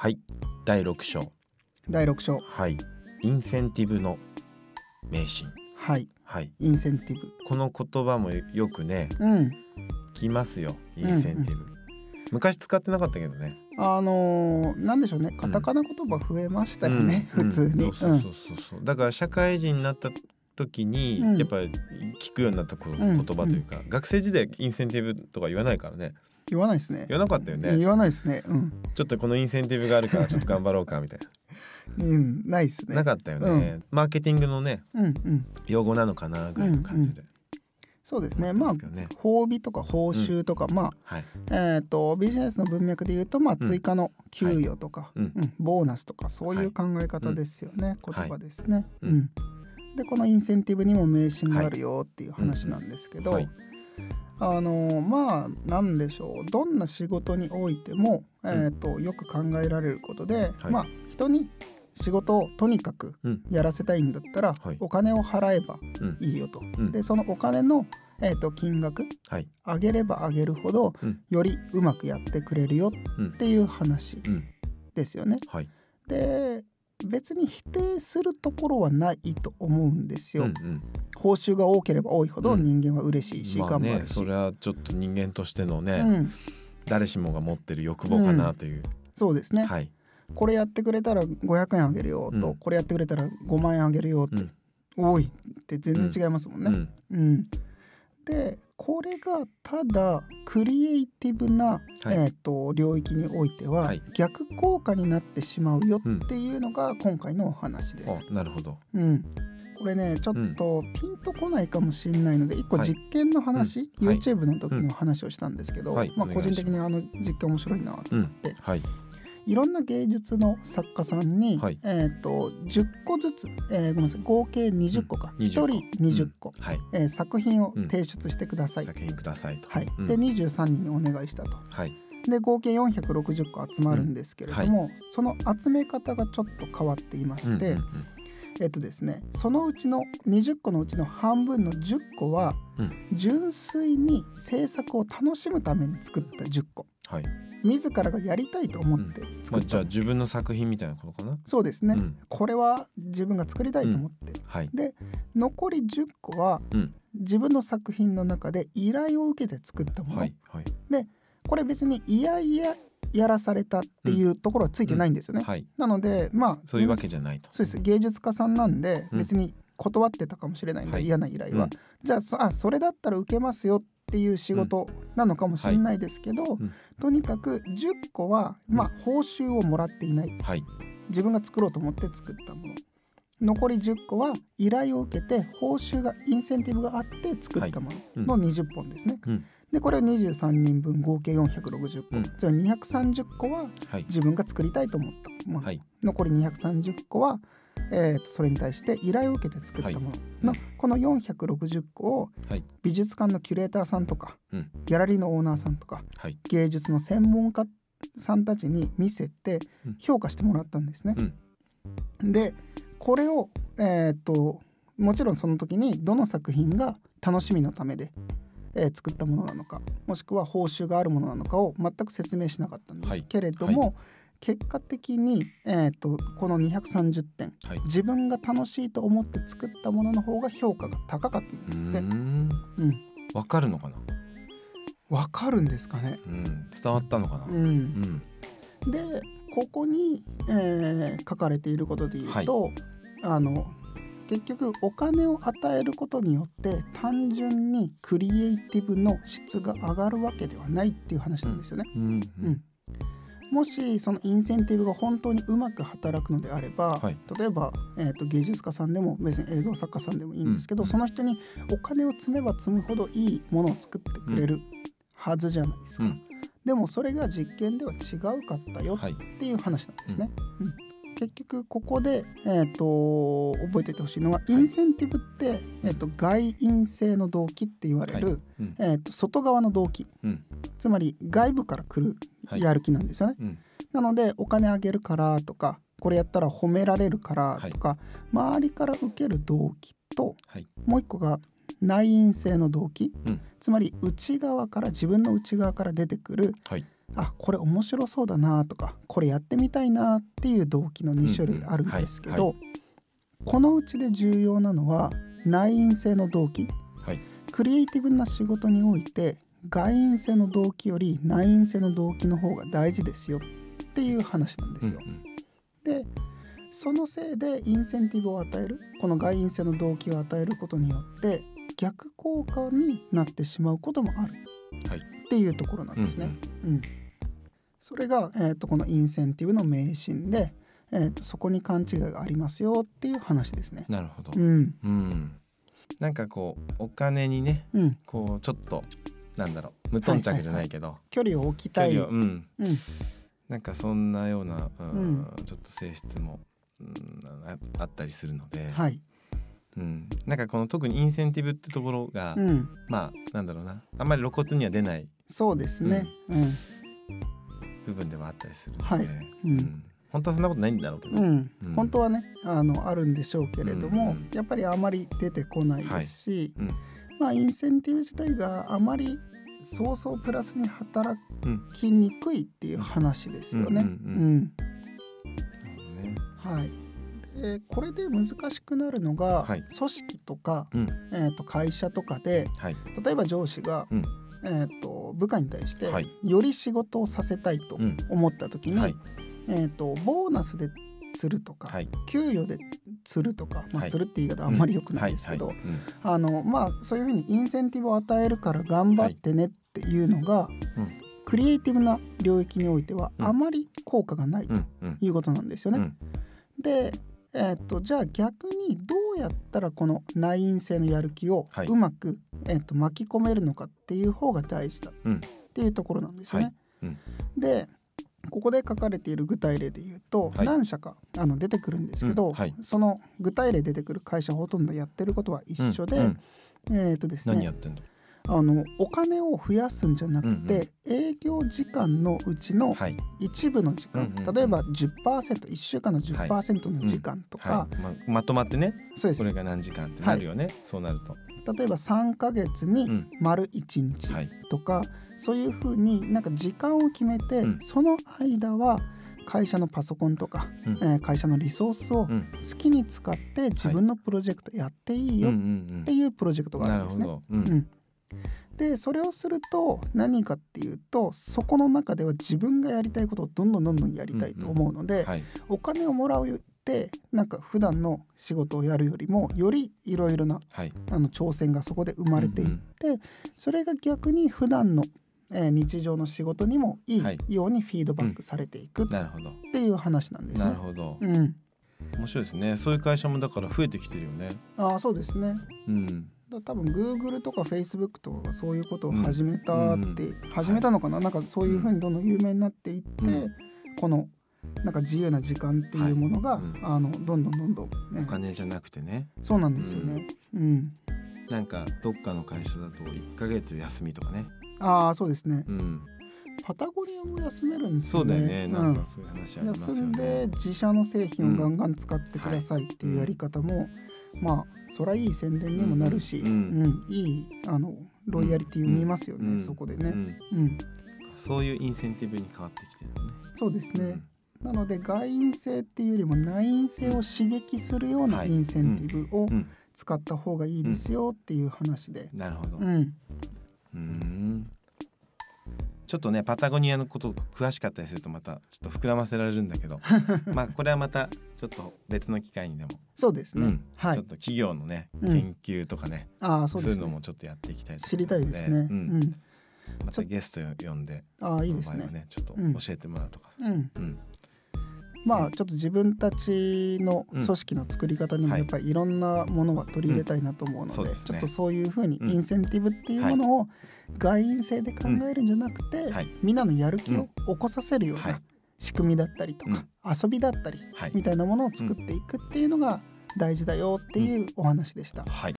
はい。第6章。第6章。はい。インセンティブの迷信。はい。はい。インセンティブ。この言葉もよくねうん。聞きますよ。インセンティブ、昔使ってなかったけどね。あのー、なんでしょうね。カタカナ言葉増えましたよね、うん。普通に。うんそうそう。そうそうだから社会人になった時に、うん。やっぱり聞くようになった言葉というか、学生時代インセンティブとか言わないからね言わないですね。言わなかったよね。言わないですね。うん、ちょっとこのインセンティブがあるからちょっと頑張ろうかみたいうん、ないですな、ね。なかったよね、マーケティングのねうんうん。用語なのかなぐらいの感じで、そうですね。まあですけどね。褒美とか報酬とか、まあはい。えっ、とビジネスの文脈で言うとまあうん。追加の給与とか、うん。うん。ボーナスとかそういう考え方ですよね、ん。言葉ですね。ううん。ん。でこのインセンティブにも迷信があるよっていう話なんですけど、はいあのまあなんでしょう。どんな仕事においても、えー、とよく考えられることで、はい。まあ人に仕事をとにかくうん。やらせたいんだったら、はい。お金を払えばうん。いいよと。ん。でそのお金の、えー、と金額はい。上げれば上げるほど、うん。よりうまくやってくれるようんっていう話うん。ですよね。はい。で別に否定するところはないと思うんですよ。うんうん。報酬が多ければ多いほどうん。人間は嬉しいし、まあね頑張るし、それはちょっと人間としてのね、うん、誰しもが持ってる欲望かなという、そうですね、はい。これやってくれたら500円あげるよと、うん。これやってくれたら5万円あげるよって、うん。多いって全然違いますもんね。うん。うんでこれがただクリエイティブな、はい。えー、と領域においては、はい。逆効果になってしまうようん。っていうのが今回のお話です。あなるほど。うん、これねちょっとピンとこないかもしれないので一個はい。実験の話、うん。はい。YouTube の時の話をしたんですけど、まあ、はいます。個人的にあの実験面白いなとうん。ではいいろんな芸術の作家さんに、はい。えー、と10個ずつ、えーごめんなさい合計20個か、うん1人20個、うんはい。えー作品を提出してください、作品くださいと。はい。うん。で23人にお願いしたと。はい。で合計460個集まるんですけれども、その集め方がちょっと変わっていまして、うんうんえっとですねそのうちの20個のうちの半分の10個は、うん。純粋に制作を楽しむために作った10個はい。自らがやりたいと思ってま作った、あじゃあ自分の作品みたいなことかな。そうですね、うん。これは自分が作りたいと思って、はい。で残り10個は、うん。自分の作品の中で依頼を受けて作ったもの、はいはい。これ別にいやいややらされたっていうところはついてないんですよね、はい。なのでまあそういうわけじゃないと。そうです。芸術家さんなんでうん。別に断ってたかもしれないんで、はい。嫌な依頼は、うん。じゃあそあそれだったら受けますよっていう仕事なのかもしれないですけど、うん。とにかく10個はまあ報酬をもらっていない。はい。自分が作ろうと思って作ったもの。残り10個は依頼を受けて報酬がインセンティブがあって作ったものの20本ですね。うん。でこれを23人分合計460個、うん。じゃあ230個ははい。自分が作りたいと思った。もの、はい。残り230個は、えーとそれに対して依頼を受けて作ったものの、この460個をはい。美術館のキュレーターさんとか、うん。ギャラリーのオーナーさんとかはい。芸術の専門家さんたちに見せてうん。評価してもらったんですね。うん。でこれを、えー、ともちろんその時にどの作品が楽しみのためで、えー作ったものなのかもしくは報酬があるものなのかを全く説明しなかったんではい。すけれども、結果的に、えー、とこの230点はい。自分が楽しいと思って作ったものの方が評価が高かったんうですって。うん。わかるのかな？わかるんですかね、うん。伝わったのかな？う、うん。んでここに、えー書かれていることで言うと、あの結局お金を与えることによって単純にクリエイティブの質が上がるわけではないっていう話なんですよね。うん。うんもしそのインセンティブが本当にうまく働くのであれば、はい。例えば、えー、と芸術家さんでも別に映像作家さんでもいいんですけど、うん。その人にお金を積めば積むほどいいものを作ってくれるはずじゃないですか。うん。でもそれが実験では違うかったよはいっていう話なんですね。うん結局ここで、えー、と覚えておいてほしいのは、インセンティブって、えー、と外因性の動機って言われる、はい。うん。えー、と外側の動機。うん。つまり外部から来るはいやる気なんですよね。うん。なのでお金あげるからとかこれやったら褒められるからとか、周りから受ける動機とはい。もう一個が内因性の動機、うん。つまり内側から自分の内側から出てくるはいあこれ面白そうだなとかこれやってみたいなっていう動機の2種類あるんですけど、このうちで重要なのは内因性の動機、はい、クリエイティブな仕事において外因性の動機より内因性の動機の方が大事ですよ。っていう話なんですよ。うんうん、でそのせいでインセンティブを与えるこの外因性の動機を与えることによって逆効果になってしまうこともある、はい、っていうところなんですね。うん、うん、それが、えーと、このインセンティブの迷信で、えーと、そこに勘違いがありますよっていう話ですね。なるほど、うん、うん、なんかこうお金にね、うん、こうちょっとなんだろう無頓着じゃないけど、はいはいはい、距離を置きたい、うん、うん、なんかそんなような、うん、ちょっと性質も、うん、あったりするので、はい。うん、なんかこの特にインセンティブってところが、うん、まあなんだろうな。あんまり露骨には出ないそうですね、うん、部分ではあったりするので、はい。うん、本当はそんなことないんだろうけど、うん。本当はねあのあるんでしょうけれども、うん。やっぱりあまり出てこないですし、はい、まあインセンティブ自体があまりそうそうプラスに働きにくいっていう話ですよね。はい。でこれで難しくなるのが、はい、組織とか、うん、えー、と会社とかで、はい、例えば上司が、うん、えー、と部下に対して、はい、より仕事をさせたいと思った時に、えー、とボーナスで釣るとか、給与で釣るとか、まあ、釣るって言い方あんまり良くないですけど、あのまあそういうふうにインセンティブを与えるから頑張ってねっていうのが、クリエイティブな領域においてはあまり効果がないということなんですよね。でえーと、じゃあ逆にどうやったらこの内因性のやる気をうまく、はい、えーと、巻き込めるのかっていう方が大事だっていうところなんですよね。はい。うん、でここで書かれている具体例で言うと、はい、何社かあの出てくるんですけど、うん、その具体例出てくる会社ほとんどやってることは一緒で、うん。うん、えっ、ー、とですね何やってんのあのお金を増やすんじゃなくて、うんうん、営業時間のうちの一部の時間、はい、例えば 10%1 週間の10%の時間とか、はい。うんはい。ま、まとまってねそうです。これが何時間ってなるよね、そうなると。例えば3か月に丸1日とか、そういうふうになんか時間を決めて、その間は会社のパソコンとか、うん、えー、会社のリソースを好きに使って自分のプロジェクトやっていいよっていうプロジェクトがあるんですね。うんでそれをすると何かっていうとそこの中では自分がやりたいことをどんどんどんどんやりたいと思うので、うん。うんはい、お金をもらうってなんか普段の仕事をやるよりもよりいろいろな、はい、あの挑戦がそこで生まれていって、うんうん、それが逆に普段のえー、日常の仕事にもいいようにフィードバックされていく、っていう話なんですね。なるほど、うん、面白いですね。そういう会社もだから増えてきてるよね。ああそうですね。うん多分 Google とか Facebook とかがそういうことを始めたって、うん、始めたのかな、はい、なんかそういうふうにどんどん有名になっていって、うん、このなんか自由な時間っていうものが、はい。うん、あのどんどんどんどん、ね、お金じゃなくてね。そうなんですよね。うん、なんかどっかの会社だと1か月休みとかね。ああそうですね。うん。パタゴニアも休めるんですよね。そうだよね。なんかそういう話ありますよね。休んで自社の製品をガンガン使ってくださいっていうやり方も、まあそりゃいい宣伝にもなるし、うん、いいあのロイヤリティ生みますよね、そこでね、うん。そういうインセンティブに変わってきてるね。そうですね、なので外因性っていうよりも内因性を刺激するようなインセンティブを使った方がいいですよっていう話で、なるほど。うん。うんちょっとねパタゴニアのこと詳しかったりするとまたちょっと膨らませられるんだけど まあこれはまたちょっと別の機会にでもそうですね、うん、はい、ちょっと企業のね研究とかね、うん、あそう、ね、いうのもちょっとやっていきたい知りたいですね、うん、またゲスト呼んであいいですね。ねちょっと教えてもらうとか、うんまあちょっと自分たちの組織の作り方にもやっぱりいろんなものは取り入れたいなと思うので,、ちょっとそういうふうにインセンティブっていうものを外因性で考えるんじゃなくて、みんなのやる気を起こさせるような仕組みだったりとか、遊びだったりみたいなものを作っていくっていうのが大事だよっていうお話でした。はい